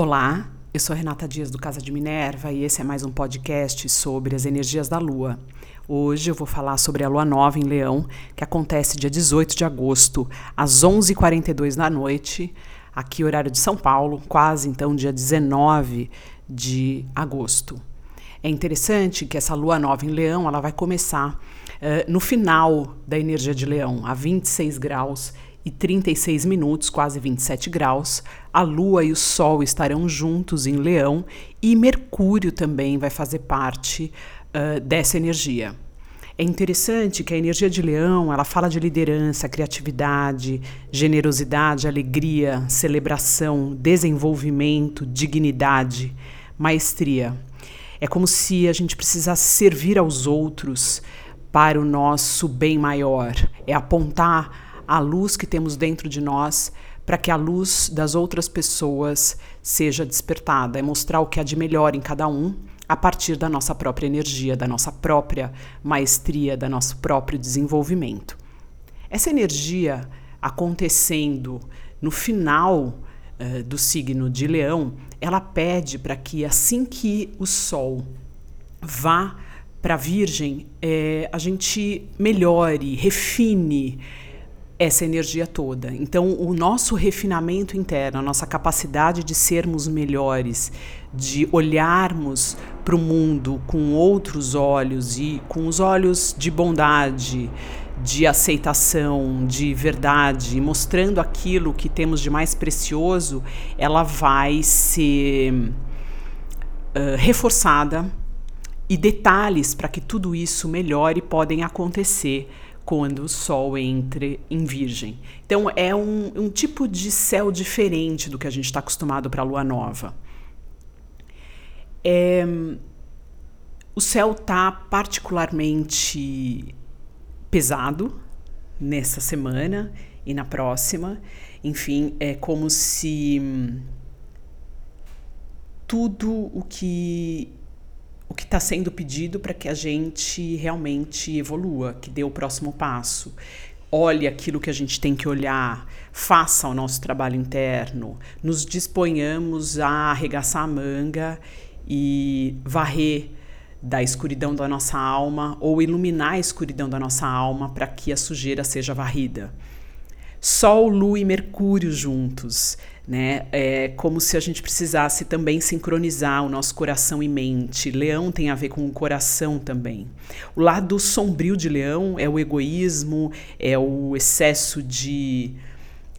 Olá, eu sou Renata Dias do Casa de Minerva e esse é mais um podcast sobre as energias da Lua. Hoje eu vou falar sobre a Lua Nova em Leão, que acontece dia 18 de agosto, às 11h42 da noite, aqui horário de São Paulo, quase então dia 19 de agosto. É interessante que essa Lua Nova em Leão ela vai começar uh, no final da energia de Leão, a 26 graus e 36 minutos, quase 27 graus, a Lua e o Sol estarão juntos em Leão e Mercúrio também vai fazer parte uh, dessa energia. É interessante que a energia de Leão ela fala de liderança, criatividade, generosidade, alegria, celebração, desenvolvimento, dignidade, maestria. É como se a gente precisasse servir aos outros para o nosso bem maior. É apontar a luz que temos dentro de nós para que a luz das outras pessoas seja despertada, é mostrar o que há de melhor em cada um a partir da nossa própria energia, da nossa própria maestria, da nosso próprio desenvolvimento. Essa energia acontecendo no final uh, do signo de Leão, ela pede para que assim que o Sol vá para a Virgem, é, a gente melhore, refine, essa energia toda. Então, o nosso refinamento interno, a nossa capacidade de sermos melhores, de olharmos para o mundo com outros olhos e com os olhos de bondade, de aceitação, de verdade, mostrando aquilo que temos de mais precioso, ela vai ser uh, reforçada e detalhes para que tudo isso melhore podem acontecer quando o Sol entre em Virgem. Então é um, um tipo de céu diferente do que a gente está acostumado para a Lua Nova. É, o céu está particularmente pesado nessa semana e na próxima. Enfim, é como se tudo o que o que está sendo pedido para que a gente realmente evolua, que dê o próximo passo. Olhe aquilo que a gente tem que olhar, faça o nosso trabalho interno, nos disponhamos a arregaçar a manga e varrer da escuridão da nossa alma ou iluminar a escuridão da nossa alma para que a sujeira seja varrida. Sol, Lua e Mercúrio juntos, né? É como se a gente precisasse também sincronizar o nosso coração e mente. Leão tem a ver com o coração também. O lado sombrio de Leão é o egoísmo, é o excesso de,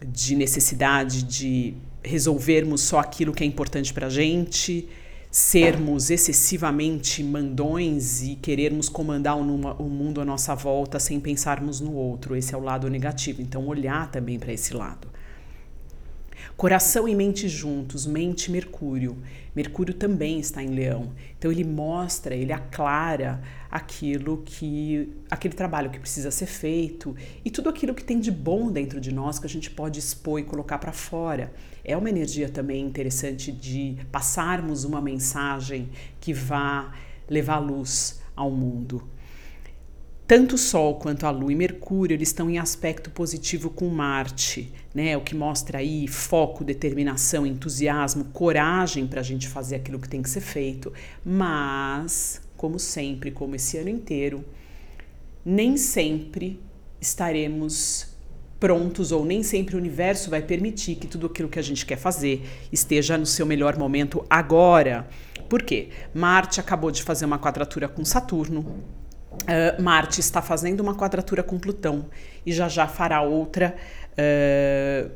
de necessidade de resolvermos só aquilo que é importante para a gente sermos excessivamente mandões e querermos comandar o, o mundo à nossa volta sem pensarmos no outro. Esse é o lado negativo. Então, olhar também para esse lado. Coração e mente juntos, mente Mercúrio. Mercúrio também está em Leão. Então ele mostra, ele aclara aquilo que aquele trabalho que precisa ser feito e tudo aquilo que tem de bom dentro de nós que a gente pode expor e colocar para fora. É uma energia também interessante de passarmos uma mensagem que vá levar luz ao mundo. Tanto o Sol quanto a Lua e Mercúrio eles estão em aspecto positivo com Marte, né? O que mostra aí foco, determinação, entusiasmo, coragem para a gente fazer aquilo que tem que ser feito. Mas, como sempre, como esse ano inteiro, nem sempre estaremos prontos ou nem sempre o universo vai permitir que tudo aquilo que a gente quer fazer esteja no seu melhor momento agora. Por quê? Marte acabou de fazer uma quadratura com Saturno Uh, Marte está fazendo uma quadratura com Plutão e já já fará outra. Uh,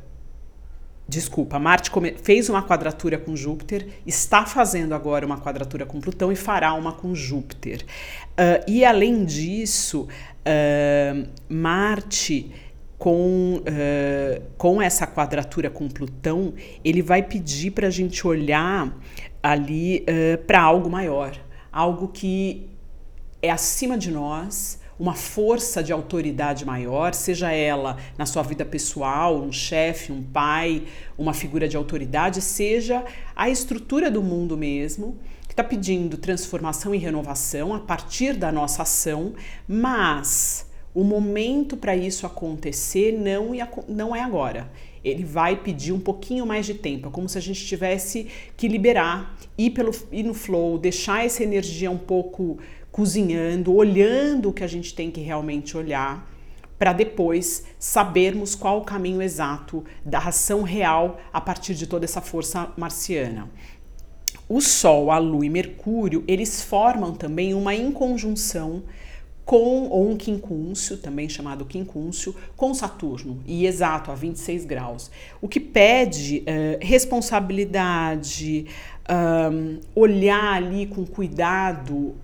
desculpa, Marte fez uma quadratura com Júpiter, está fazendo agora uma quadratura com Plutão e fará uma com Júpiter. Uh, e além disso, Marte com, uh, com essa quadratura com Plutão, ele vai pedir para a gente olhar ali uh, para algo maior, algo que é acima de nós, uma força de autoridade maior, seja ela na sua vida pessoal, um chefe, um pai, uma figura de autoridade, seja a estrutura do mundo mesmo, que está pedindo transformação e renovação a partir da nossa ação, mas o momento para isso acontecer não, não é agora. ele vai pedir um pouquinho mais de tempo. É como se a gente tivesse que liberar, ir, pelo, ir no flow, deixar essa energia um pouco cozinhando, olhando o que a gente tem que realmente olhar, para depois sabermos qual o caminho exato da ação real a partir de toda essa força marciana. O Sol, a Lua e Mercúrio, eles formam também uma inconjunção com ou um quincúncio, também chamado quincúncio, com Saturno, e exato, a 26 graus. O que pede uh, responsabilidade, um, olhar ali com cuidado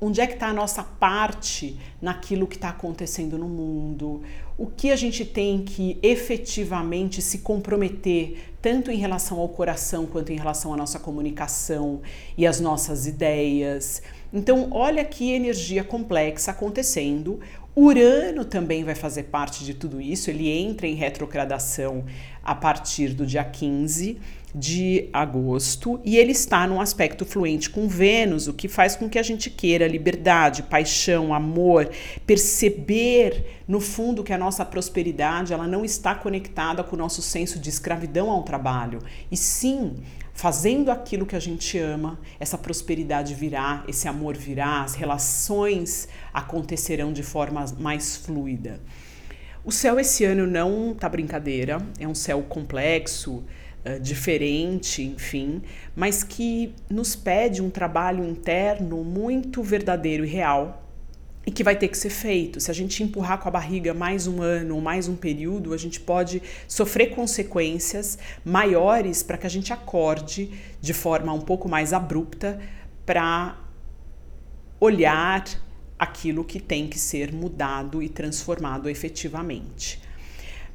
onde é que está a nossa parte naquilo que está acontecendo no mundo, o que a gente tem que efetivamente se comprometer, tanto em relação ao coração quanto em relação à nossa comunicação e às nossas ideias. Então, olha que energia complexa acontecendo. Urano também vai fazer parte de tudo isso, ele entra em retrogradação a partir do dia 15 de agosto e ele está num aspecto fluente com Vênus, o que faz com que a gente queira liberdade, paixão, amor, perceber no fundo que a nossa prosperidade ela não está conectada com o nosso senso de escravidão ao trabalho, e sim fazendo aquilo que a gente ama, essa prosperidade virá, esse amor virá, as relações acontecerão de forma mais fluida. O céu esse ano não tá brincadeira, é um céu complexo, uh, diferente, enfim, mas que nos pede um trabalho interno muito verdadeiro e real e que vai ter que ser feito. Se a gente empurrar com a barriga mais um ano ou mais um período, a gente pode sofrer consequências maiores para que a gente acorde de forma um pouco mais abrupta para olhar aquilo que tem que ser mudado e transformado efetivamente.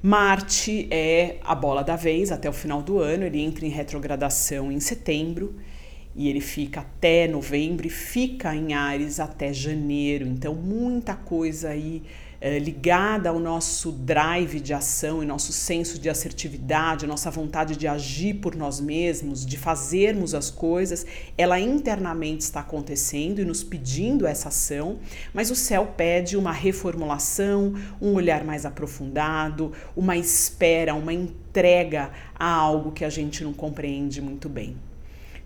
Marte é a bola da vez até o final do ano, ele entra em retrogradação em setembro e ele fica até novembro e fica em Ares até janeiro. Então, muita coisa aí é, ligada ao nosso drive de ação e nosso senso de assertividade, nossa vontade de agir por nós mesmos, de fazermos as coisas, ela internamente está acontecendo e nos pedindo essa ação, mas o céu pede uma reformulação, um olhar mais aprofundado, uma espera, uma entrega a algo que a gente não compreende muito bem.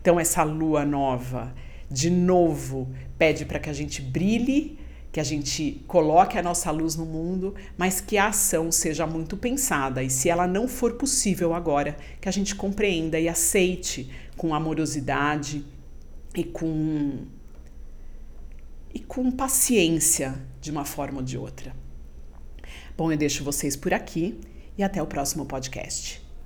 Então, essa lua nova, de novo, pede para que a gente brilhe que a gente coloque a nossa luz no mundo, mas que a ação seja muito pensada e se ela não for possível agora, que a gente compreenda e aceite com amorosidade e com e com paciência de uma forma ou de outra. Bom, eu deixo vocês por aqui e até o próximo podcast.